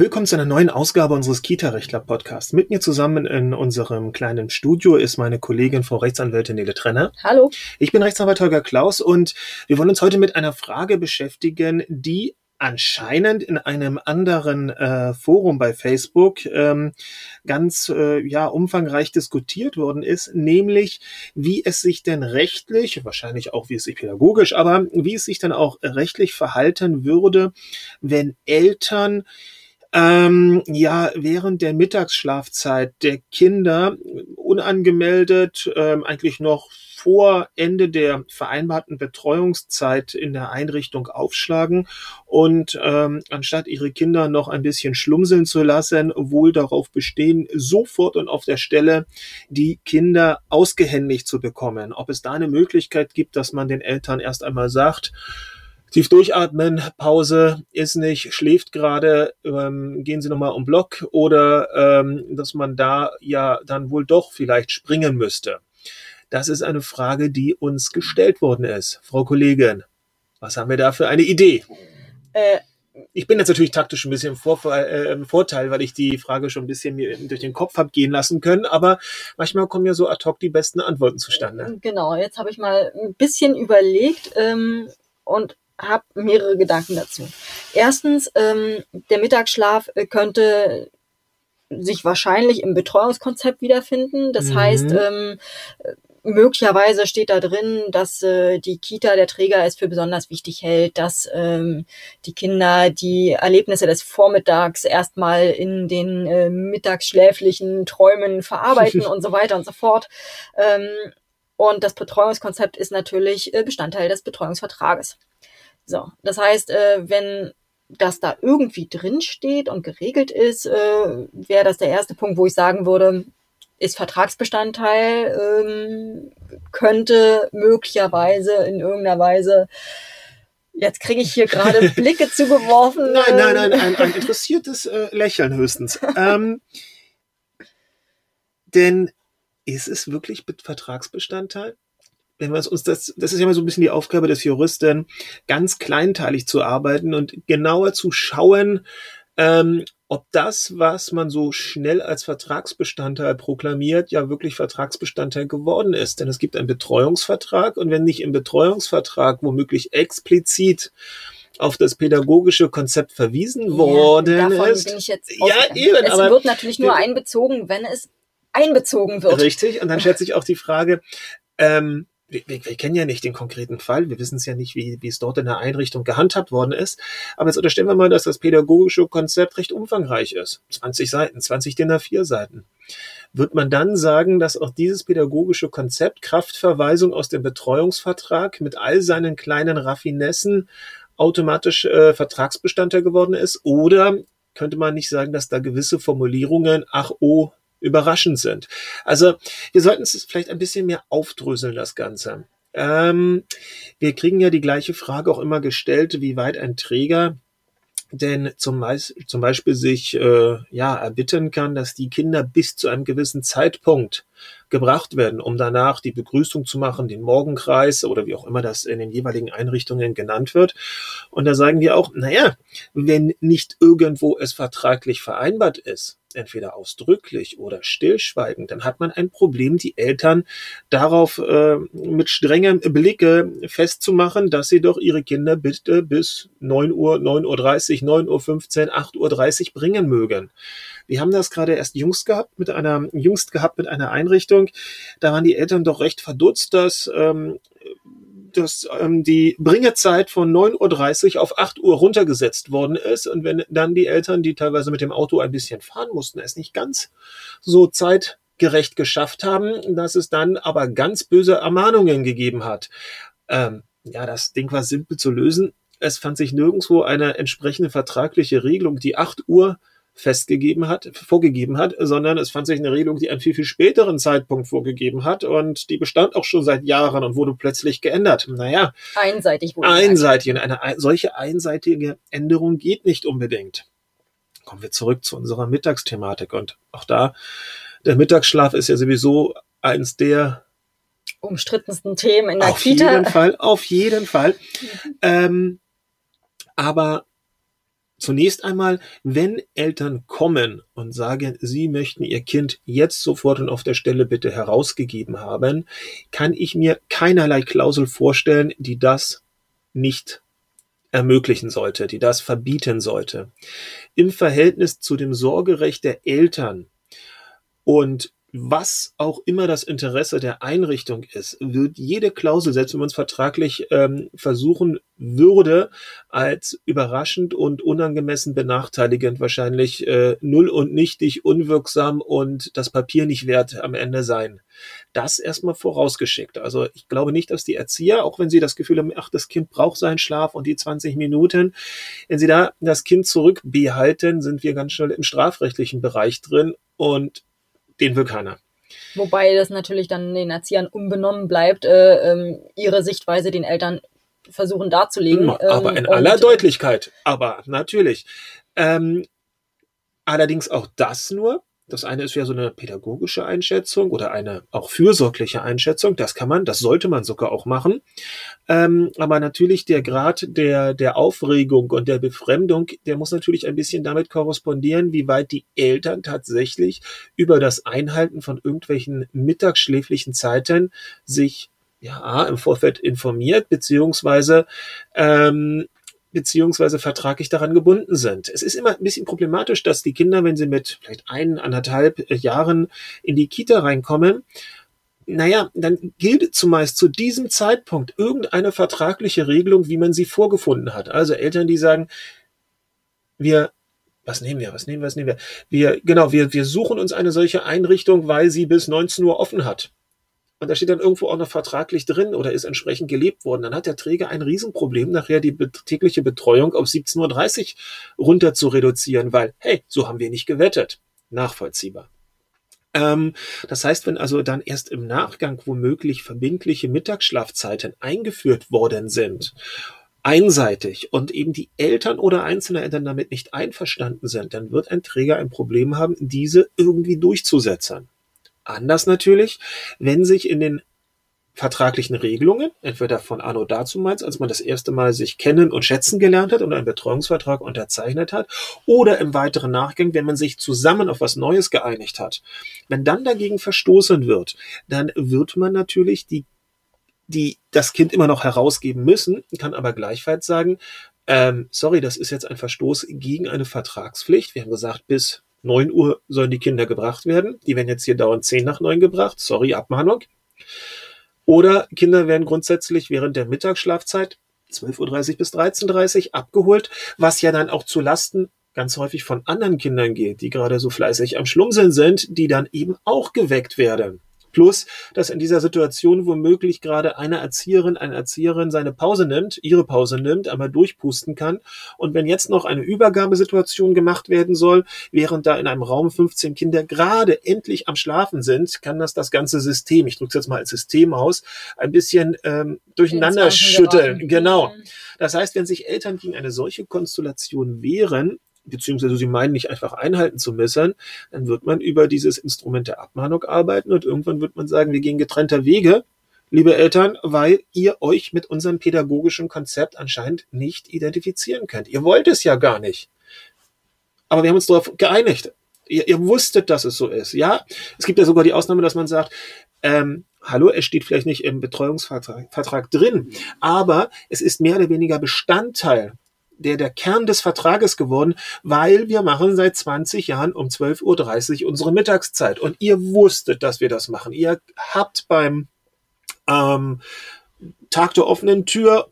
Willkommen zu einer neuen Ausgabe unseres Kita-Rechtler-Podcasts. Mit mir zusammen in unserem kleinen Studio ist meine Kollegin Frau Rechtsanwältin Nele Trenner. Hallo. Ich bin Rechtsanwalt Holger Klaus und wir wollen uns heute mit einer Frage beschäftigen, die anscheinend in einem anderen äh, Forum bei Facebook ähm, ganz äh, ja umfangreich diskutiert worden ist, nämlich wie es sich denn rechtlich, wahrscheinlich auch wie es sich pädagogisch, aber wie es sich dann auch rechtlich verhalten würde, wenn Eltern ähm, ja während der Mittagsschlafzeit der Kinder unangemeldet, ähm, eigentlich noch vor Ende der vereinbarten Betreuungszeit in der Einrichtung aufschlagen und ähm, anstatt ihre Kinder noch ein bisschen schlumseln zu lassen, wohl darauf bestehen, sofort und auf der Stelle die Kinder ausgehändigt zu bekommen. Ob es da eine Möglichkeit gibt, dass man den Eltern erst einmal sagt, tief durchatmen, Pause ist nicht, schläft gerade, ähm, gehen Sie nochmal um Block oder ähm, dass man da ja dann wohl doch vielleicht springen müsste. Das ist eine Frage, die uns gestellt worden ist. Frau Kollegin, was haben wir da für eine Idee? Äh, ich bin jetzt natürlich taktisch ein bisschen im, Vorfall, äh, im Vorteil, weil ich die Frage schon ein bisschen mir durch den Kopf habe gehen lassen können, aber manchmal kommen ja so ad hoc die besten Antworten zustande. Genau, jetzt habe ich mal ein bisschen überlegt ähm, und habe mehrere Gedanken dazu. Erstens, ähm, der Mittagsschlaf äh, könnte sich wahrscheinlich im Betreuungskonzept wiederfinden. Das mhm. heißt, ähm, möglicherweise steht da drin, dass äh, die Kita der Träger es für besonders wichtig hält, dass ähm, die Kinder die Erlebnisse des Vormittags erstmal in den äh, mittagsschläflichen Träumen verarbeiten und so weiter und so fort. Ähm, und das Betreuungskonzept ist natürlich äh, Bestandteil des Betreuungsvertrages. So, das heißt, äh, wenn das da irgendwie drin steht und geregelt ist, äh, wäre das der erste Punkt, wo ich sagen würde, ist Vertragsbestandteil, ähm, könnte möglicherweise in irgendeiner Weise Jetzt kriege ich hier gerade Blicke zugeworfen. Nein, nein, nein, ein, ein interessiertes äh, Lächeln höchstens. ähm, denn ist es wirklich Vertragsbestandteil? Wenn wir uns das, das ist ja immer so ein bisschen die Aufgabe des Juristen, ganz kleinteilig zu arbeiten und genauer zu schauen, ähm, ob das, was man so schnell als Vertragsbestandteil proklamiert, ja wirklich Vertragsbestandteil geworden ist. Denn es gibt einen Betreuungsvertrag und wenn nicht im Betreuungsvertrag womöglich explizit auf das pädagogische Konzept verwiesen ja, worden ist. ja, eben, es aber wird natürlich nur einbezogen, wenn es einbezogen wird. Richtig. Und dann stellt sich auch die Frage, ähm, wir, wir, wir kennen ja nicht den konkreten Fall, wir wissen es ja nicht, wie, wie es dort in der Einrichtung gehandhabt worden ist. Aber jetzt unterstellen wir mal, dass das pädagogische Konzept recht umfangreich ist. 20 Seiten, 20 DIN A4 Seiten. Wird man dann sagen, dass auch dieses pädagogische Konzept Kraftverweisung aus dem Betreuungsvertrag mit all seinen kleinen Raffinessen automatisch äh, Vertragsbestandteil geworden ist? Oder könnte man nicht sagen, dass da gewisse Formulierungen, ach oh, überraschend sind. Also wir sollten es vielleicht ein bisschen mehr aufdröseln, das Ganze. Ähm, wir kriegen ja die gleiche Frage auch immer gestellt, wie weit ein Träger denn zum, zum Beispiel sich äh, ja erbitten kann, dass die Kinder bis zu einem gewissen Zeitpunkt gebracht werden, um danach die Begrüßung zu machen, den Morgenkreis oder wie auch immer das in den jeweiligen Einrichtungen genannt wird. Und da sagen wir auch, naja, wenn nicht irgendwo es vertraglich vereinbart ist, entweder ausdrücklich oder stillschweigend, dann hat man ein Problem, die Eltern darauf äh, mit strengem Blicke festzumachen, dass sie doch ihre Kinder bitte bis 9 Uhr, 9.30 Uhr, 9.15 Uhr, 8.30 Uhr bringen mögen. Wir haben das gerade erst jüngst gehabt mit einer, jüngst gehabt mit einer Einrichtung. Da waren die Eltern doch recht verdutzt, dass ähm, dass ähm, die Bringezeit von 9.30 Uhr auf 8 Uhr runtergesetzt worden ist. Und wenn dann die Eltern, die teilweise mit dem Auto ein bisschen fahren mussten, es nicht ganz so zeitgerecht geschafft haben, dass es dann aber ganz böse Ermahnungen gegeben hat. Ähm, ja, das Ding war simpel zu lösen. Es fand sich nirgendwo eine entsprechende vertragliche Regelung, die 8 Uhr festgegeben hat, vorgegeben hat, sondern es fand sich eine Regelung, die einen viel, viel späteren Zeitpunkt vorgegeben hat und die bestand auch schon seit Jahren und wurde plötzlich geändert. Naja. Einseitig wurde. Einseitig. Und eine solche einseitige Änderung geht nicht unbedingt. Kommen wir zurück zu unserer Mittagsthematik und auch da, der Mittagsschlaf ist ja sowieso eins der umstrittensten Themen in der auf Kita. Auf jeden Fall, auf jeden Fall. Ähm, aber Zunächst einmal, wenn Eltern kommen und sagen, sie möchten ihr Kind jetzt sofort und auf der Stelle bitte herausgegeben haben, kann ich mir keinerlei Klausel vorstellen, die das nicht ermöglichen sollte, die das verbieten sollte. Im Verhältnis zu dem Sorgerecht der Eltern und was auch immer das Interesse der Einrichtung ist, wird jede Klausel, selbst wenn man es vertraglich ähm, versuchen würde, als überraschend und unangemessen benachteiligend wahrscheinlich äh, null und nichtig, unwirksam und das Papier nicht wert am Ende sein. Das erstmal vorausgeschickt. Also ich glaube nicht, dass die Erzieher, auch wenn sie das Gefühl haben, ach, das Kind braucht seinen Schlaf und die 20 Minuten, wenn sie da das Kind zurückbehalten, sind wir ganz schnell im strafrechtlichen Bereich drin und den will keiner. Wobei das natürlich dann den Erziehern unbenommen bleibt, äh, ähm, ihre Sichtweise den Eltern versuchen darzulegen. Aber in ähm, aller Deutlichkeit, aber natürlich. Ähm, allerdings auch das nur, das eine ist ja so eine pädagogische Einschätzung oder eine auch fürsorgliche Einschätzung. Das kann man, das sollte man sogar auch machen. Ähm, aber natürlich der Grad der, der Aufregung und der Befremdung, der muss natürlich ein bisschen damit korrespondieren, wie weit die Eltern tatsächlich über das Einhalten von irgendwelchen mittagsschläflichen Zeiten sich ja, im Vorfeld informiert, beziehungsweise ähm, beziehungsweise vertraglich daran gebunden sind. Es ist immer ein bisschen problematisch, dass die Kinder, wenn sie mit vielleicht ein, anderthalb Jahren in die Kita reinkommen, naja, dann gilt zumeist zu diesem Zeitpunkt irgendeine vertragliche Regelung, wie man sie vorgefunden hat. Also Eltern, die sagen, wir was nehmen wir, was nehmen wir, was nehmen wir? Wir, genau, wir, wir suchen uns eine solche Einrichtung, weil sie bis 19 Uhr offen hat und da steht dann irgendwo auch noch vertraglich drin oder ist entsprechend gelebt worden, dann hat der Träger ein Riesenproblem, nachher die tägliche Betreuung auf 17.30 Uhr runter zu reduzieren, weil, hey, so haben wir nicht gewettet. Nachvollziehbar. Ähm, das heißt, wenn also dann erst im Nachgang womöglich verbindliche Mittagsschlafzeiten eingeführt worden sind, einseitig und eben die Eltern oder einzelne Eltern damit nicht einverstanden sind, dann wird ein Träger ein Problem haben, diese irgendwie durchzusetzen. Anders natürlich, wenn sich in den vertraglichen Regelungen, entweder von Anno dazumals, als man das erste Mal sich kennen und schätzen gelernt hat und einen Betreuungsvertrag unterzeichnet hat, oder im weiteren Nachgang, wenn man sich zusammen auf was Neues geeinigt hat. Wenn dann dagegen verstoßen wird, dann wird man natürlich die, die das Kind immer noch herausgeben müssen, kann aber gleichfalls sagen, ähm, sorry, das ist jetzt ein Verstoß gegen eine Vertragspflicht. Wir haben gesagt, bis 9 Uhr sollen die Kinder gebracht werden. Die werden jetzt hier dauernd 10 nach 9 gebracht. Sorry, Abmahnung. Oder Kinder werden grundsätzlich während der Mittagsschlafzeit 12.30 Uhr bis 13.30 Uhr abgeholt, was ja dann auch zu Lasten ganz häufig von anderen Kindern geht, die gerade so fleißig am Schlumseln sind, die dann eben auch geweckt werden. Plus, dass in dieser Situation womöglich gerade eine Erzieherin, eine Erzieherin seine Pause nimmt, ihre Pause nimmt, einmal durchpusten kann. Und wenn jetzt noch eine Übergabesituation gemacht werden soll, während da in einem Raum 15 Kinder gerade endlich am Schlafen sind, kann das das ganze System, ich drücke es jetzt mal als System aus, ein bisschen ähm, durcheinander schütteln. Genau. Mhm. Das heißt, wenn sich Eltern gegen eine solche Konstellation wehren, beziehungsweise sie meinen nicht einfach einhalten zu müssen, dann wird man über dieses Instrument der Abmahnung arbeiten und irgendwann wird man sagen, wir gehen getrennter Wege, liebe Eltern, weil ihr euch mit unserem pädagogischen Konzept anscheinend nicht identifizieren könnt. Ihr wollt es ja gar nicht. Aber wir haben uns darauf geeinigt. Ihr, ihr wusstet, dass es so ist. Ja, es gibt ja sogar die Ausnahme, dass man sagt, ähm, hallo, es steht vielleicht nicht im Betreuungsvertrag Vertrag drin, aber es ist mehr oder weniger Bestandteil der, der Kern des Vertrages geworden, weil wir machen seit 20 Jahren um 12.30 Uhr unsere Mittagszeit. Und ihr wusstet, dass wir das machen. Ihr habt beim ähm, Tag der offenen Tür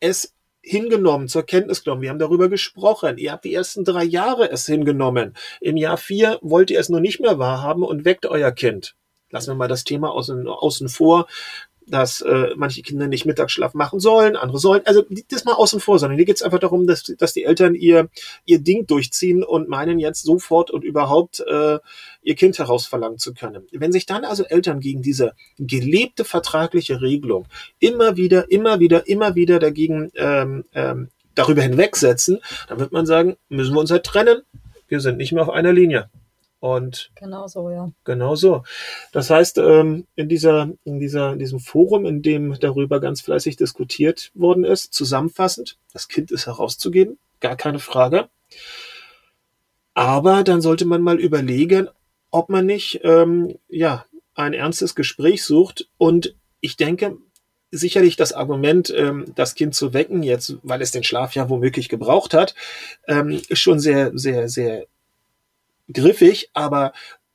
es hingenommen, zur Kenntnis genommen. Wir haben darüber gesprochen. Ihr habt die ersten drei Jahre es hingenommen. Im Jahr vier wollt ihr es nur nicht mehr wahrhaben und weckt euer Kind. Lassen wir mal das Thema außen, außen vor dass äh, manche Kinder nicht Mittagsschlaf machen sollen, andere sollen. Also das mal außen vor, sondern hier geht es einfach darum, dass, dass die Eltern ihr, ihr Ding durchziehen und meinen jetzt sofort und überhaupt äh, ihr Kind herausverlangen zu können. Wenn sich dann also Eltern gegen diese gelebte vertragliche Regelung immer wieder, immer wieder, immer wieder dagegen ähm, ähm, darüber hinwegsetzen, dann wird man sagen, müssen wir uns halt trennen. Wir sind nicht mehr auf einer Linie. Und genau so, ja. Genau so. Das heißt, ähm, in dieser, in dieser, in diesem Forum, in dem darüber ganz fleißig diskutiert worden ist, zusammenfassend, das Kind ist herauszugeben, gar keine Frage. Aber dann sollte man mal überlegen, ob man nicht ähm, ja ein ernstes Gespräch sucht. Und ich denke, sicherlich das Argument, ähm, das Kind zu wecken, jetzt, weil es den Schlaf ja womöglich gebraucht hat, ähm, ist schon sehr, sehr, sehr griffig, aber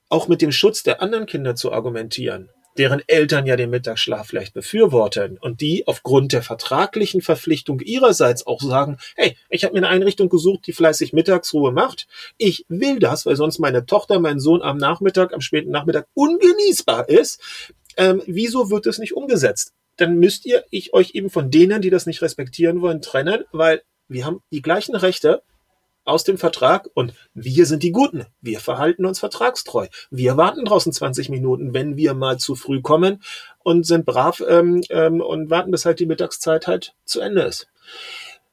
auch mit dem Schutz der anderen Kinder zu argumentieren, deren Eltern ja den Mittagsschlaf vielleicht befürworten und die aufgrund der vertraglichen Verpflichtung ihrerseits auch sagen, hey, ich habe mir eine Einrichtung gesucht, die fleißig Mittagsruhe macht. Ich will das, weil sonst meine Tochter, mein Sohn am Nachmittag, am späten Nachmittag ungenießbar ist. Ähm, wieso wird es nicht umgesetzt? Dann müsst ihr ich euch eben von denen, die das nicht respektieren wollen, trennen, weil wir haben die gleichen Rechte aus dem Vertrag und wir sind die Guten. Wir verhalten uns vertragstreu. Wir warten draußen 20 Minuten, wenn wir mal zu früh kommen und sind brav ähm, ähm, und warten, bis halt die Mittagszeit halt zu Ende ist.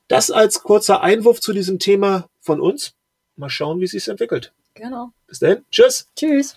Das als kurzer Einwurf zu diesem Thema von uns. Mal schauen, wie es sich entwickelt. Genau. Bis dann. Tschüss. Tschüss.